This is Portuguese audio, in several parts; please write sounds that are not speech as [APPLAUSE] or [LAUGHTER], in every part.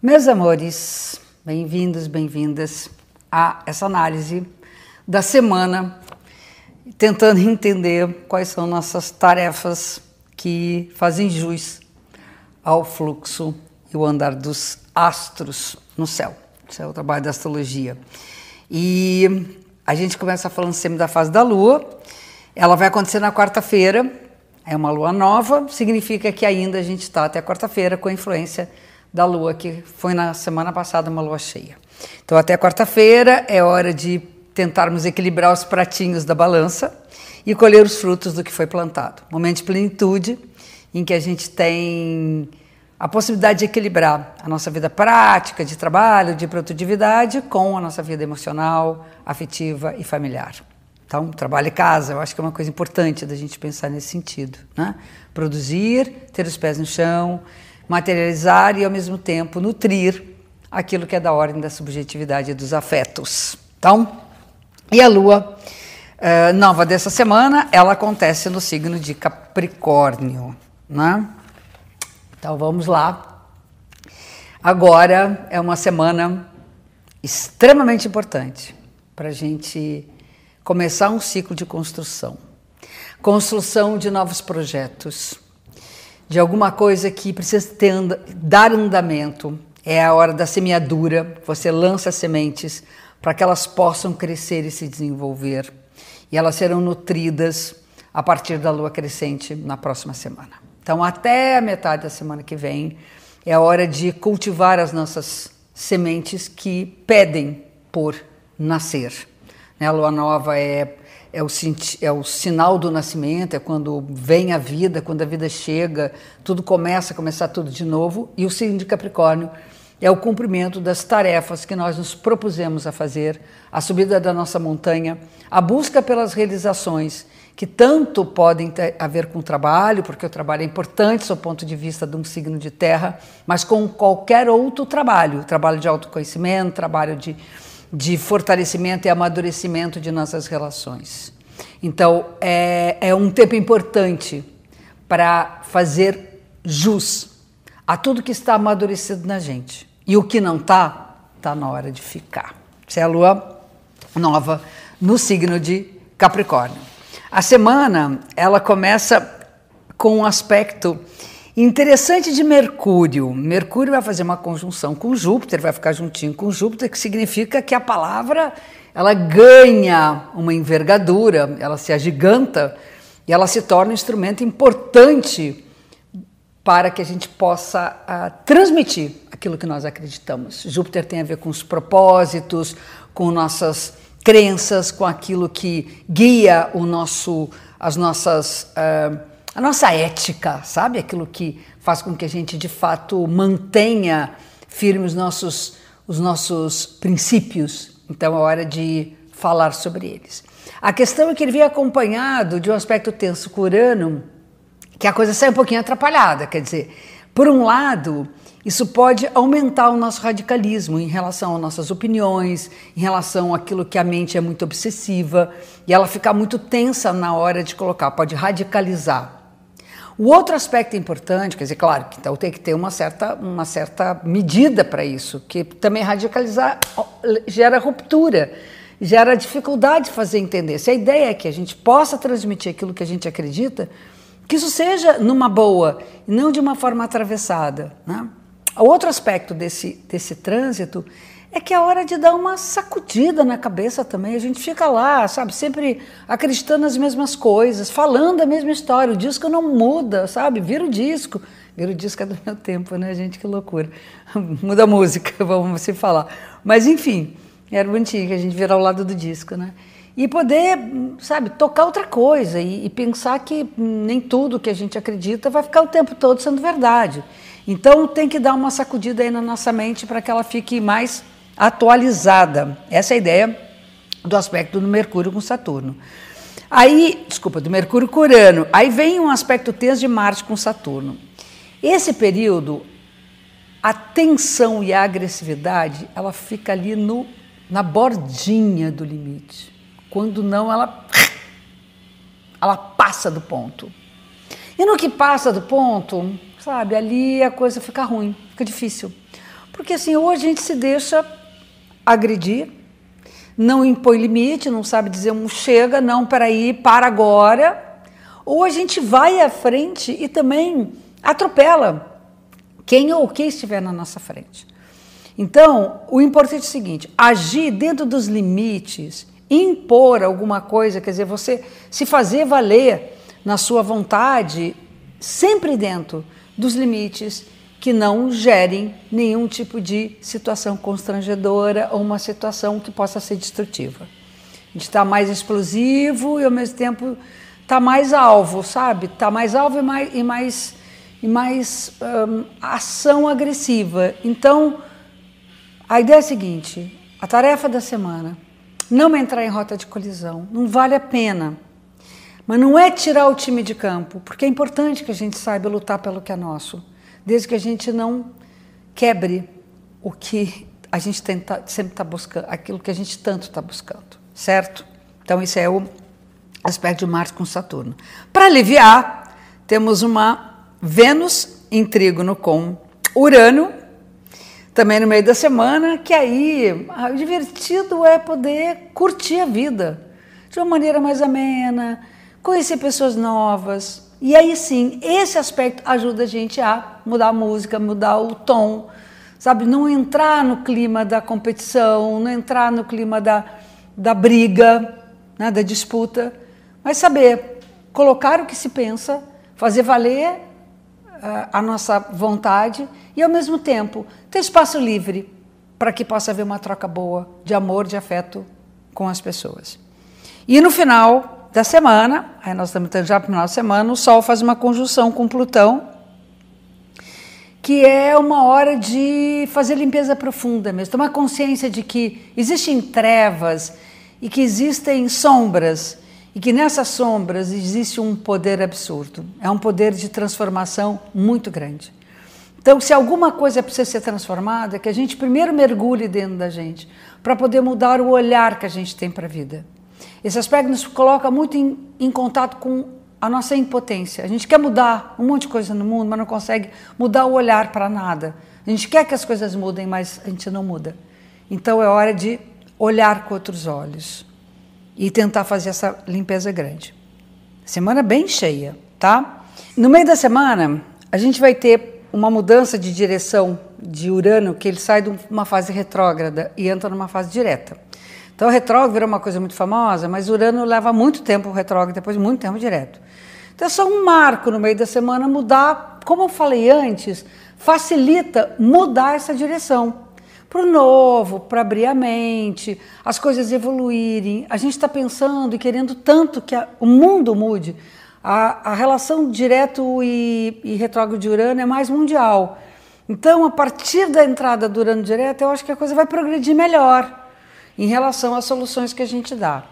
Meus amores, bem-vindos, bem-vindas a essa análise da semana, tentando [LAUGHS] entender quais são nossas tarefas que fazem jus ao fluxo e o andar dos astros no céu. Esse é o trabalho da astrologia. E a gente começa falando sempre da fase da lua. Ela vai acontecer na quarta-feira. É uma lua nova, significa que ainda a gente está até quarta-feira com a influência da lua, que foi na semana passada uma lua cheia. Então, até quarta-feira é hora de tentarmos equilibrar os pratinhos da balança e colher os frutos do que foi plantado. Momento de plenitude em que a gente tem a possibilidade de equilibrar a nossa vida prática, de trabalho, de produtividade, com a nossa vida emocional, afetiva e familiar. Então, trabalho e casa, eu acho que é uma coisa importante da gente pensar nesse sentido. Né? Produzir, ter os pés no chão, materializar e, ao mesmo tempo, nutrir aquilo que é da ordem da subjetividade e dos afetos. Então, e a lua uh, nova dessa semana, ela acontece no signo de Capricórnio. Né? Então vamos lá. Agora é uma semana extremamente importante para a gente começar um ciclo de construção. Construção de novos projetos, de alguma coisa que precisa ter, dar andamento. É a hora da semeadura, você lança sementes para que elas possam crescer e se desenvolver. E elas serão nutridas a partir da lua crescente na próxima semana. Então, até a metade da semana que vem, é a hora de cultivar as nossas sementes que pedem por nascer. Né, a lua nova é, é, o, é o sinal do nascimento, é quando vem a vida, quando a vida chega, tudo começa, começar tudo de novo. E o signo de Capricórnio é o cumprimento das tarefas que nós nos propusemos a fazer, a subida da nossa montanha, a busca pelas realizações que tanto podem ter a ver com o trabalho, porque o trabalho é importante do ponto de vista de um signo de terra, mas com qualquer outro trabalho, trabalho de autoconhecimento, trabalho de, de fortalecimento e amadurecimento de nossas relações. Então, é, é um tempo importante para fazer jus a tudo que está amadurecido na gente. E o que não está, está na hora de ficar. Isso é a lua nova no signo de Capricórnio. A semana ela começa com um aspecto interessante de Mercúrio. Mercúrio vai fazer uma conjunção com Júpiter, vai ficar juntinho com Júpiter, que significa que a palavra ela ganha uma envergadura, ela se agiganta e ela se torna um instrumento importante para que a gente possa uh, transmitir aquilo que nós acreditamos. Júpiter tem a ver com os propósitos, com nossas crenças, com aquilo que guia o nosso, as nossas, uh, a nossa ética, sabe? Aquilo que faz com que a gente de fato mantenha firmes os nossos, os nossos princípios. Então é hora de falar sobre eles. A questão é que ele vem acompanhado de um aspecto tenso com Urano, que a coisa sai um pouquinho atrapalhada, quer dizer, por um lado, isso pode aumentar o nosso radicalismo em relação às nossas opiniões, em relação àquilo que a mente é muito obsessiva e ela fica muito tensa na hora de colocar, pode radicalizar. O outro aspecto importante, quer dizer, claro, que então tem que ter uma certa, uma certa medida para isso, que também radicalizar gera ruptura, gera dificuldade de fazer entender. Se a ideia é que a gente possa transmitir aquilo que a gente acredita, que isso seja numa boa, não de uma forma atravessada. Né? Outro aspecto desse, desse trânsito é que é hora de dar uma sacudida na cabeça também. A gente fica lá, sabe, sempre acreditando nas mesmas coisas, falando a mesma história. O disco não muda, sabe? Vira o disco. Vira o disco é do meu tempo, né, gente? Que loucura. [LAUGHS] Muda a música, [LAUGHS] vamos se falar. Mas, enfim, era bonitinho que a gente vira ao lado do disco, né? E poder, sabe, tocar outra coisa e, e pensar que nem tudo que a gente acredita vai ficar o tempo todo sendo verdade. Então tem que dar uma sacudida aí na nossa mente para que ela fique mais atualizada. Essa é a ideia do aspecto do Mercúrio com Saturno. Aí, desculpa, do Mercúrio com Urano. Aí vem um aspecto tenso de Marte com Saturno. Esse período, a tensão e a agressividade, ela fica ali no, na bordinha do limite. Quando não, ela, ela passa do ponto. E no que passa do ponto, sabe, ali a coisa fica ruim, fica difícil. Porque assim, ou a gente se deixa agredir, não impõe limite, não sabe dizer um chega, não, peraí, para agora, ou a gente vai à frente e também atropela quem ou o que estiver na nossa frente. Então, o importante é o seguinte: agir dentro dos limites, impor alguma coisa, quer dizer, você se fazer valer na sua vontade, sempre dentro dos limites que não gerem nenhum tipo de situação constrangedora ou uma situação que possa ser destrutiva. A gente está mais explosivo e ao mesmo tempo está mais alvo, sabe? Está mais alvo e mais, e mais, e mais um, ação agressiva. Então, a ideia é a seguinte: a tarefa da semana, não entrar em rota de colisão, não vale a pena. Mas não é tirar o time de campo, porque é importante que a gente saiba lutar pelo que é nosso desde que a gente não quebre o que a gente tenta, sempre está buscando, aquilo que a gente tanto está buscando, certo? Então, isso é o aspecto de Marte com Saturno. Para aliviar, temos uma Vênus em trígono com Urano, também no meio da semana, que aí ah, o divertido é poder curtir a vida de uma maneira mais amena, conhecer pessoas novas, e aí sim, esse aspecto ajuda a gente a mudar a música, mudar o tom, sabe? Não entrar no clima da competição, não entrar no clima da, da briga, né? da disputa, mas saber colocar o que se pensa, fazer valer uh, a nossa vontade e, ao mesmo tempo, ter espaço livre para que possa haver uma troca boa de amor, de afeto com as pessoas. E no final, da semana, aí nós estamos já para o final da semana, o Sol faz uma conjunção com Plutão, que é uma hora de fazer limpeza profunda mesmo, tomar consciência de que existem trevas e que existem sombras, e que nessas sombras existe um poder absurdo, é um poder de transformação muito grande. Então, se alguma coisa precisa ser transformada, é que a gente primeiro mergulhe dentro da gente, para poder mudar o olhar que a gente tem para a vida. Esse aspecto nos coloca muito em, em contato com a nossa impotência. A gente quer mudar um monte de coisa no mundo, mas não consegue mudar o olhar para nada. A gente quer que as coisas mudem, mas a gente não muda. Então é hora de olhar com outros olhos e tentar fazer essa limpeza grande. Semana bem cheia, tá? No meio da semana, a gente vai ter uma mudança de direção de Urano, que ele sai de uma fase retrógrada e entra numa fase direta. Então, o retrógrado virou uma coisa muito famosa, mas Urano leva muito tempo o retrógrado, depois muito tempo direto. Então, é só um marco no meio da semana mudar, como eu falei antes, facilita mudar essa direção para o novo, para abrir a mente, as coisas evoluírem. A gente está pensando e querendo tanto que a, o mundo mude. A, a relação direto e, e retrógrado de Urano é mais mundial. Então, a partir da entrada do Urano direto, eu acho que a coisa vai progredir melhor em relação às soluções que a gente dá.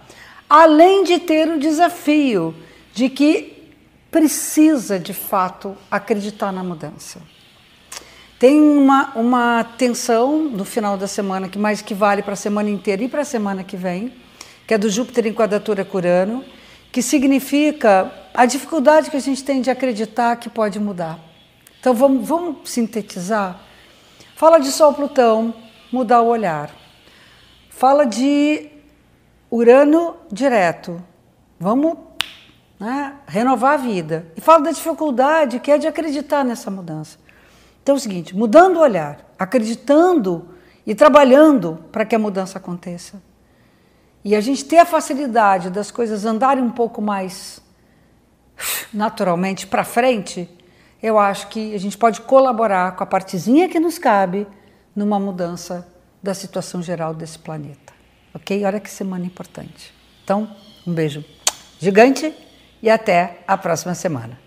Além de ter o desafio de que precisa, de fato, acreditar na mudança. Tem uma, uma tensão no final da semana que mais que vale para a semana inteira e para a semana que vem, que é do Júpiter em quadratura Curano, que significa a dificuldade que a gente tem de acreditar que pode mudar. Então vamos, vamos sintetizar? Fala de Sol Plutão, mudar o olhar. Fala de Urano direto. Vamos né, renovar a vida. E fala da dificuldade que é de acreditar nessa mudança. Então é o seguinte: mudando o olhar, acreditando e trabalhando para que a mudança aconteça. E a gente ter a facilidade das coisas andarem um pouco mais naturalmente para frente, eu acho que a gente pode colaborar com a partezinha que nos cabe numa mudança da situação geral desse planeta. Ok? Olha que semana importante. Então, um beijo gigante e até a próxima semana.